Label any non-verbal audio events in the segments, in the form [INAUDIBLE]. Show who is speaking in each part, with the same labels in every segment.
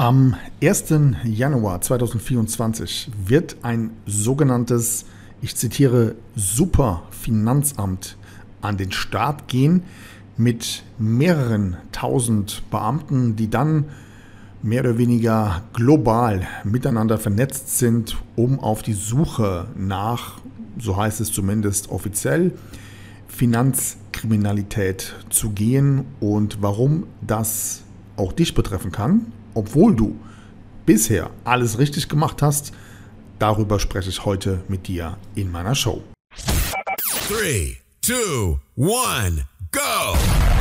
Speaker 1: Am 1. Januar 2024 wird ein sogenanntes, ich zitiere, Superfinanzamt an den Start gehen mit mehreren tausend Beamten, die dann mehr oder weniger global miteinander vernetzt sind, um auf die Suche nach, so heißt es zumindest offiziell, Finanzkriminalität zu gehen und warum das auch dich betreffen kann obwohl du bisher alles richtig gemacht hast, darüber spreche ich heute mit dir in meiner Show.
Speaker 2: 3, 2, 1, go!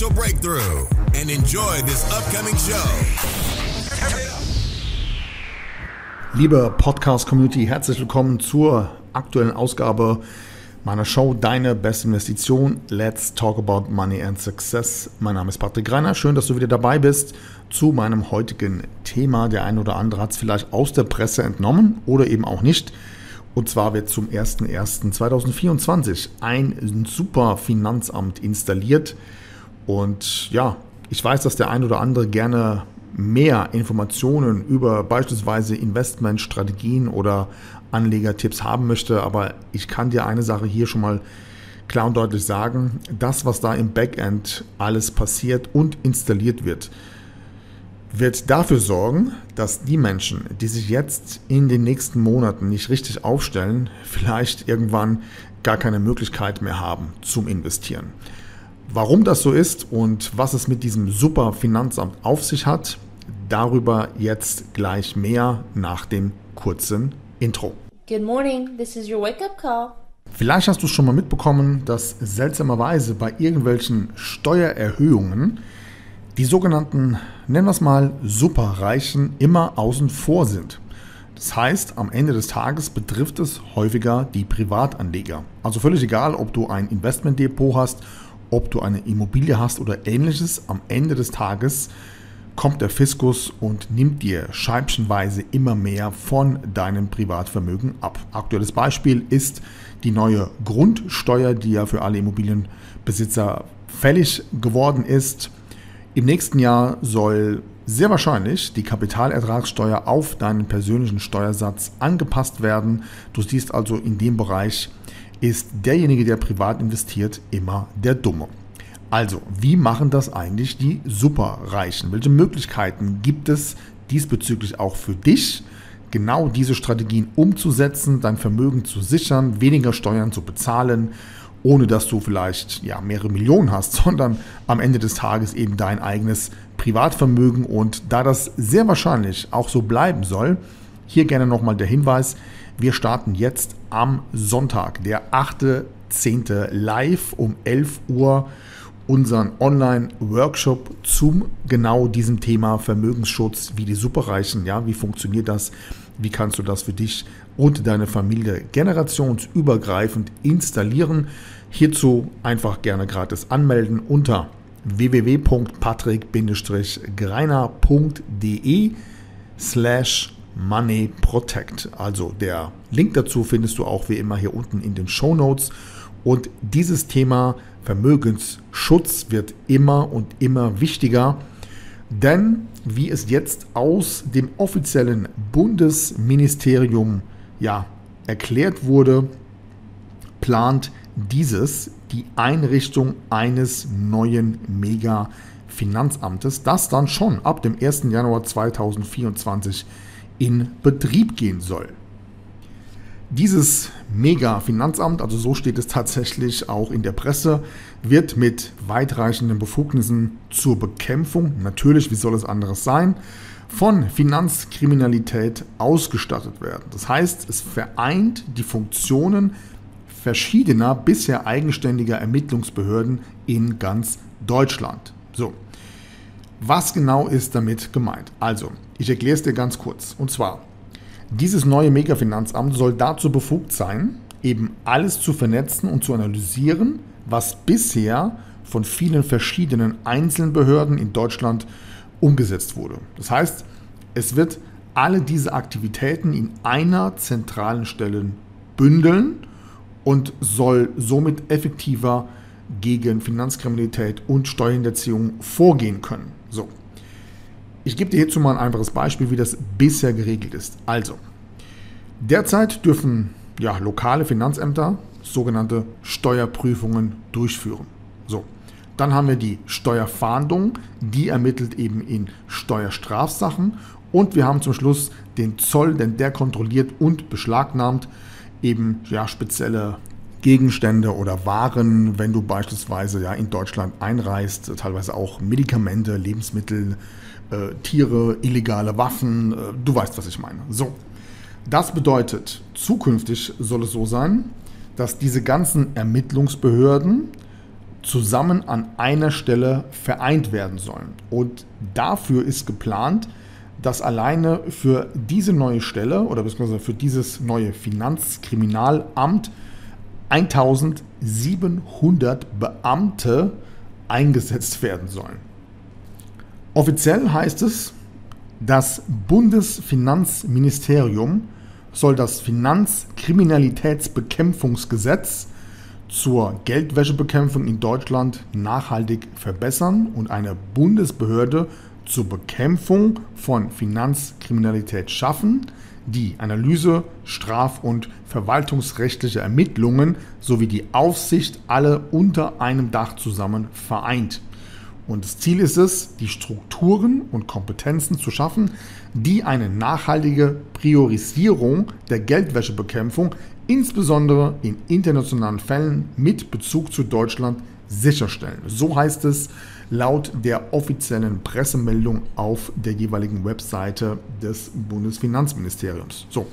Speaker 2: financial breakthrough and enjoy this upcoming show.
Speaker 1: Liebe Podcast-Community, herzlich willkommen zur aktuellen Ausgabe meiner Show Deine beste Investition. Let's talk about money and success. Mein Name ist Patrick Reiner. Schön, dass du wieder dabei bist zu meinem heutigen Thema. Der eine oder andere hat es vielleicht aus der Presse entnommen oder eben auch nicht. Und zwar wird zum 01.01.2024 ein super Finanzamt installiert. Und ja, ich weiß, dass der ein oder andere gerne mehr Informationen über beispielsweise Investmentstrategien oder Anlegertipps haben möchte, aber ich kann dir eine Sache hier schon mal klar und deutlich sagen, das, was da im Backend alles passiert und installiert wird, wird dafür sorgen, dass die Menschen, die sich jetzt in den nächsten Monaten nicht richtig aufstellen, vielleicht irgendwann gar keine Möglichkeit mehr haben zum Investieren. Warum das so ist und was es mit diesem super Finanzamt auf sich hat, darüber jetzt gleich mehr nach dem kurzen Intro.
Speaker 3: Good morning, this is your wake-up call.
Speaker 1: Vielleicht hast du schon mal mitbekommen, dass seltsamerweise bei irgendwelchen Steuererhöhungen die sogenannten, nennen wir es mal, Superreichen immer außen vor sind. Das heißt, am Ende des Tages betrifft es häufiger die Privatanleger. Also völlig egal, ob du ein Investmentdepot hast ob du eine Immobilie hast oder ähnliches, am Ende des Tages kommt der Fiskus und nimmt dir scheibchenweise immer mehr von deinem Privatvermögen ab. Aktuelles Beispiel ist die neue Grundsteuer, die ja für alle Immobilienbesitzer fällig geworden ist. Im nächsten Jahr soll sehr wahrscheinlich die Kapitalertragssteuer auf deinen persönlichen Steuersatz angepasst werden. Du siehst also in dem Bereich ist derjenige, der privat investiert, immer der Dumme. Also, wie machen das eigentlich die Superreichen? Welche Möglichkeiten gibt es diesbezüglich auch für dich, genau diese Strategien umzusetzen, dein Vermögen zu sichern, weniger Steuern zu bezahlen, ohne dass du vielleicht ja, mehrere Millionen hast, [LAUGHS] sondern am Ende des Tages eben dein eigenes Privatvermögen. Und da das sehr wahrscheinlich auch so bleiben soll, hier gerne nochmal der Hinweis, wir starten jetzt am Sonntag, der 8.10. live um 11 Uhr unseren Online-Workshop zum genau diesem Thema Vermögensschutz, wie die Superreichen, ja, wie funktioniert das, wie kannst du das für dich und deine Familie generationsübergreifend installieren. Hierzu einfach gerne gratis anmelden unter www.patrick-greiner.de slash Money Protect. Also der Link dazu findest du auch wie immer hier unten in den Show Notes. Und dieses Thema Vermögensschutz wird immer und immer wichtiger, denn wie es jetzt aus dem offiziellen Bundesministerium ja, erklärt wurde, plant dieses die Einrichtung eines neuen Mega-Finanzamtes, das dann schon ab dem 1. Januar 2024 in Betrieb gehen soll. Dieses Mega-Finanzamt, also so steht es tatsächlich auch in der Presse, wird mit weitreichenden Befugnissen zur Bekämpfung, natürlich, wie soll es anderes sein, von Finanzkriminalität ausgestattet werden. Das heißt, es vereint die Funktionen verschiedener bisher eigenständiger Ermittlungsbehörden in ganz Deutschland. So. Was genau ist damit gemeint? Also, ich erkläre es dir ganz kurz. Und zwar, dieses neue Megafinanzamt soll dazu befugt sein, eben alles zu vernetzen und zu analysieren, was bisher von vielen verschiedenen einzelnen Behörden in Deutschland umgesetzt wurde. Das heißt, es wird alle diese Aktivitäten in einer zentralen Stelle bündeln und soll somit effektiver gegen Finanzkriminalität und Steuerhinterziehung vorgehen können. So. Ich gebe dir hierzu mal ein einfaches Beispiel, wie das bisher geregelt ist. Also, derzeit dürfen ja, lokale Finanzämter sogenannte Steuerprüfungen durchführen. So. Dann haben wir die Steuerfahndung, die ermittelt eben in Steuerstrafsachen. Und wir haben zum Schluss den Zoll, denn der kontrolliert und beschlagnahmt eben ja, spezielle Gegenstände oder Waren, wenn du beispielsweise ja in Deutschland einreist, teilweise auch Medikamente, Lebensmittel, äh, Tiere, illegale Waffen, äh, du weißt, was ich meine. So, das bedeutet, zukünftig soll es so sein, dass diese ganzen Ermittlungsbehörden zusammen an einer Stelle vereint werden sollen. Und dafür ist geplant, dass alleine für diese neue Stelle oder beziehungsweise für dieses neue Finanzkriminalamt 1700 Beamte eingesetzt werden sollen. Offiziell heißt es, das Bundesfinanzministerium soll das Finanzkriminalitätsbekämpfungsgesetz zur Geldwäschebekämpfung in Deutschland nachhaltig verbessern und eine Bundesbehörde zur Bekämpfung von Finanzkriminalität schaffen, die Analyse, straf- und verwaltungsrechtliche Ermittlungen sowie die Aufsicht alle unter einem Dach zusammen vereint. Und das Ziel ist es, die Strukturen und Kompetenzen zu schaffen, die eine nachhaltige Priorisierung der Geldwäschebekämpfung, insbesondere in internationalen Fällen mit Bezug zu Deutschland, sicherstellen. So heißt es laut der offiziellen Pressemeldung auf der jeweiligen Webseite des Bundesfinanzministeriums. So,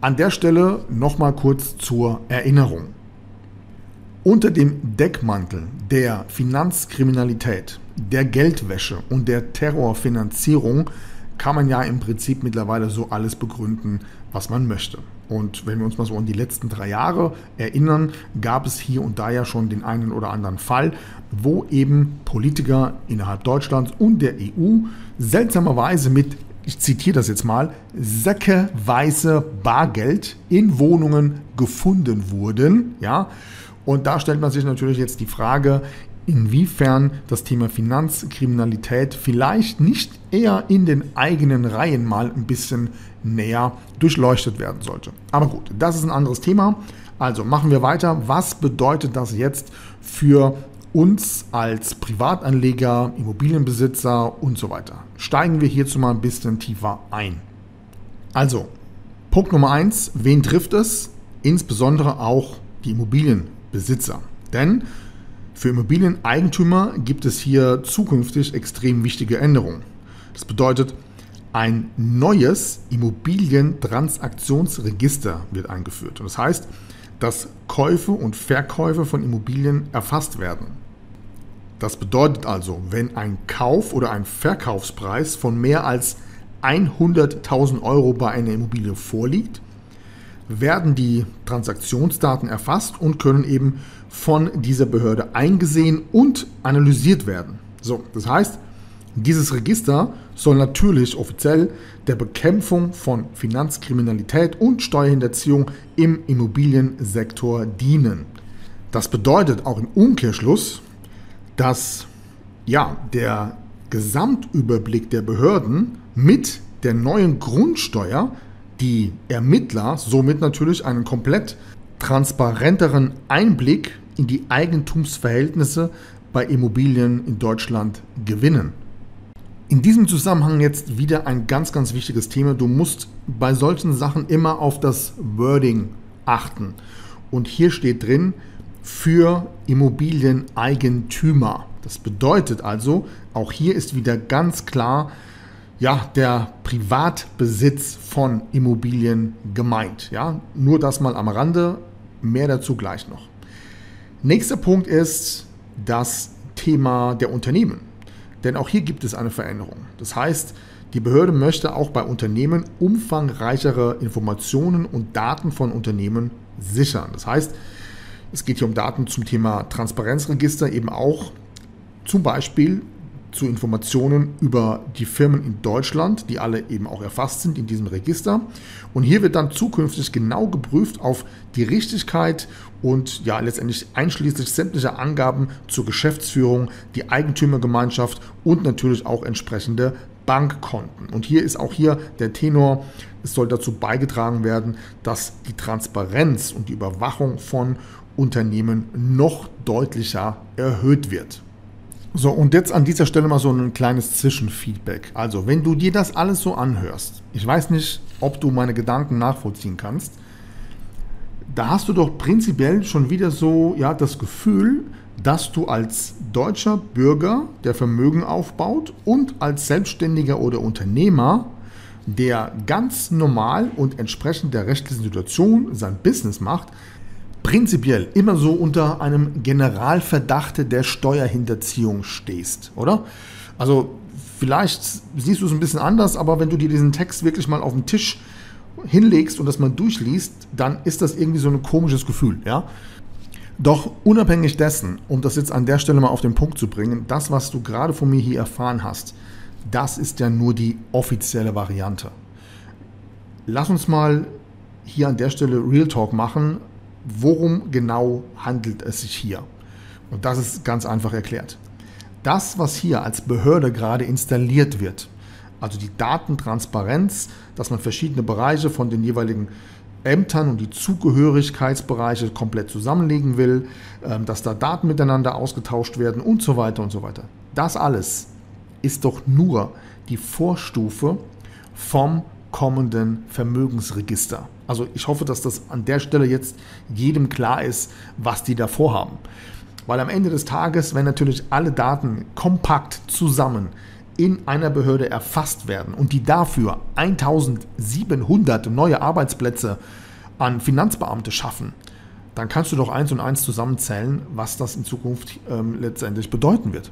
Speaker 1: an der Stelle nochmal kurz zur Erinnerung. Unter dem Deckmantel der Finanzkriminalität, der Geldwäsche und der Terrorfinanzierung kann man ja im Prinzip mittlerweile so alles begründen, was man möchte. Und wenn wir uns mal so an die letzten drei Jahre erinnern, gab es hier und da ja schon den einen oder anderen Fall, wo eben Politiker innerhalb Deutschlands und der EU seltsamerweise mit, ich zitiere das jetzt mal, säckeweise Bargeld in Wohnungen gefunden wurden. Ja, und da stellt man sich natürlich jetzt die Frage, inwiefern das Thema Finanzkriminalität vielleicht nicht eher in den eigenen Reihen mal ein bisschen näher durchleuchtet werden sollte. Aber gut, das ist ein anderes Thema. Also machen wir weiter. Was bedeutet das jetzt für uns als Privatanleger, Immobilienbesitzer und so weiter? Steigen wir hierzu mal ein bisschen tiefer ein. Also, Punkt Nummer eins: wen trifft es? Insbesondere auch die Immobilienbesitzer. Denn für Immobilieneigentümer gibt es hier zukünftig extrem wichtige Änderungen. Das bedeutet, ein neues Immobilientransaktionsregister wird eingeführt. Das heißt, dass Käufe und Verkäufe von Immobilien erfasst werden. Das bedeutet also, wenn ein Kauf- oder ein Verkaufspreis von mehr als 100.000 Euro bei einer Immobilie vorliegt, werden die Transaktionsdaten erfasst und können eben von dieser Behörde eingesehen und analysiert werden. So, das heißt, dieses Register soll natürlich offiziell der Bekämpfung von Finanzkriminalität und Steuerhinterziehung im Immobiliensektor dienen. Das bedeutet auch im Umkehrschluss, dass ja, der Gesamtüberblick der Behörden mit der neuen Grundsteuer die Ermittler somit natürlich einen komplett transparenteren Einblick in die Eigentumsverhältnisse bei Immobilien in Deutschland gewinnen. In diesem Zusammenhang jetzt wieder ein ganz, ganz wichtiges Thema. Du musst bei solchen Sachen immer auf das Wording achten. Und hier steht drin, für Immobilieneigentümer. Das bedeutet also, auch hier ist wieder ganz klar, ja, der Privatbesitz von Immobilien gemeint. Ja, nur das mal am Rande, mehr dazu gleich noch. Nächster Punkt ist das Thema der Unternehmen. Denn auch hier gibt es eine Veränderung. Das heißt, die Behörde möchte auch bei Unternehmen umfangreichere Informationen und Daten von Unternehmen sichern. Das heißt, es geht hier um Daten zum Thema Transparenzregister, eben auch zum Beispiel zu Informationen über die Firmen in Deutschland, die alle eben auch erfasst sind in diesem Register. Und hier wird dann zukünftig genau geprüft auf die Richtigkeit und ja letztendlich einschließlich sämtlicher Angaben zur Geschäftsführung, die Eigentümergemeinschaft und natürlich auch entsprechende Bankkonten. Und hier ist auch hier der Tenor, es soll dazu beigetragen werden, dass die Transparenz und die Überwachung von Unternehmen noch deutlicher erhöht wird. So, und jetzt an dieser Stelle mal so ein kleines Zwischenfeedback. Also, wenn du dir das alles so anhörst, ich weiß nicht, ob du meine Gedanken nachvollziehen kannst, da hast du doch prinzipiell schon wieder so ja, das Gefühl, dass du als deutscher Bürger, der Vermögen aufbaut und als Selbstständiger oder Unternehmer, der ganz normal und entsprechend der rechtlichen Situation sein Business macht, prinzipiell immer so unter einem Generalverdacht der Steuerhinterziehung stehst, oder? Also vielleicht siehst du es ein bisschen anders, aber wenn du dir diesen Text wirklich mal auf den Tisch hinlegst und das mal durchliest, dann ist das irgendwie so ein komisches Gefühl, ja? Doch unabhängig dessen, um das jetzt an der Stelle mal auf den Punkt zu bringen, das, was du gerade von mir hier erfahren hast, das ist ja nur die offizielle Variante. Lass uns mal hier an der Stelle Real Talk machen, worum genau handelt es sich hier? Und das ist ganz einfach erklärt. Das, was hier als Behörde gerade installiert wird, also die Datentransparenz, dass man verschiedene Bereiche von den jeweiligen Ämtern und die Zugehörigkeitsbereiche komplett zusammenlegen will, ähm, dass da Daten miteinander ausgetauscht werden und so weiter und so weiter. Das alles ist doch nur die Vorstufe vom kommenden Vermögensregister. Also ich hoffe, dass das an der Stelle jetzt jedem klar ist, was die da vorhaben. Weil am Ende des Tages, wenn natürlich alle Daten kompakt zusammen in einer Behörde erfasst werden und die dafür 1700 neue Arbeitsplätze an Finanzbeamte schaffen, dann kannst du doch eins und eins zusammenzählen, was das in Zukunft ähm, letztendlich bedeuten wird.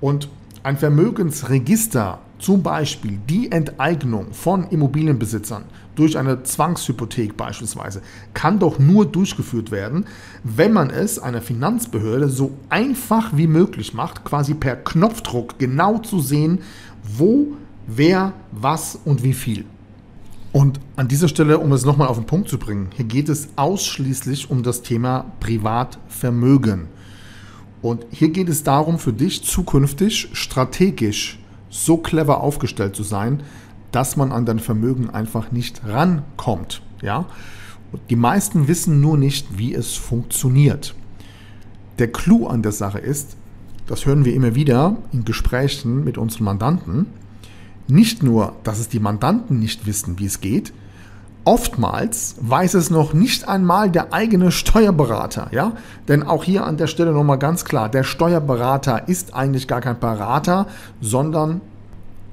Speaker 1: Und ein Vermögensregister, zum Beispiel die Enteignung von Immobilienbesitzern durch eine Zwangshypothek beispielsweise, kann doch nur durchgeführt werden, wenn man es einer Finanzbehörde so einfach wie möglich macht, quasi per Knopfdruck genau zu sehen, wo, wer, was und wie viel. Und an dieser Stelle, um es nochmal auf den Punkt zu bringen, hier geht es ausschließlich um das Thema Privatvermögen. Und hier geht es darum, für dich zukünftig strategisch so clever aufgestellt zu sein, dass man an dein Vermögen einfach nicht rankommt. Ja? Die meisten wissen nur nicht, wie es funktioniert. Der Clou an der Sache ist, das hören wir immer wieder in Gesprächen mit unseren Mandanten, nicht nur, dass es die Mandanten nicht wissen, wie es geht, Oftmals weiß es noch nicht einmal der eigene Steuerberater, ja? Denn auch hier an der Stelle nochmal ganz klar, der Steuerberater ist eigentlich gar kein Berater, sondern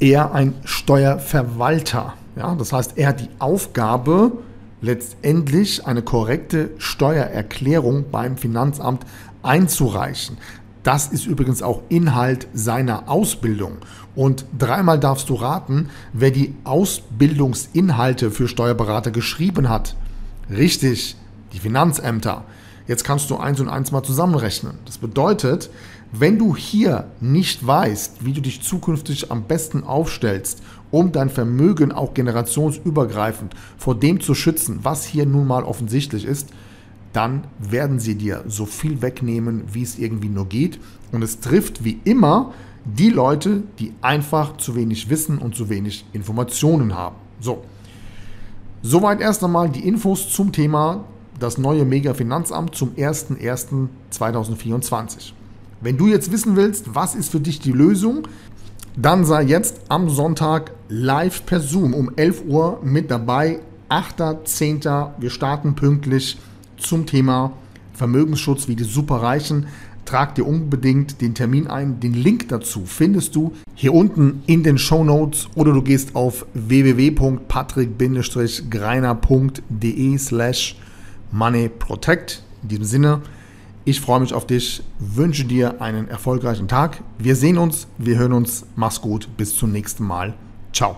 Speaker 1: eher ein Steuerverwalter. Ja? Das heißt, er hat die Aufgabe, letztendlich eine korrekte Steuererklärung beim Finanzamt einzureichen. Das ist übrigens auch Inhalt seiner Ausbildung. Und dreimal darfst du raten, wer die Ausbildungsinhalte für Steuerberater geschrieben hat. Richtig, die Finanzämter. Jetzt kannst du eins und eins mal zusammenrechnen. Das bedeutet, wenn du hier nicht weißt, wie du dich zukünftig am besten aufstellst, um dein Vermögen auch generationsübergreifend vor dem zu schützen, was hier nun mal offensichtlich ist, dann werden sie dir so viel wegnehmen, wie es irgendwie nur geht. Und es trifft wie immer die Leute, die einfach zu wenig Wissen und zu wenig Informationen haben. So, soweit erst einmal die Infos zum Thema das neue Mega-Finanzamt zum 01.01.2024. Wenn du jetzt wissen willst, was ist für dich die Lösung, dann sei jetzt am Sonntag live per Zoom um 11 Uhr mit dabei. 8.10. Wir starten pünktlich zum Thema Vermögensschutz wie die Superreichen. Trag dir unbedingt den Termin ein. Den Link dazu findest du hier unten in den Show Notes oder du gehst auf www.patrick-greiner.de slash moneyprotect. In diesem Sinne, Ich freue mich auf dich, wünsche dir einen erfolgreichen Tag. Wir sehen uns, wir hören uns. Mach's gut, bis zum nächsten Mal. Ciao.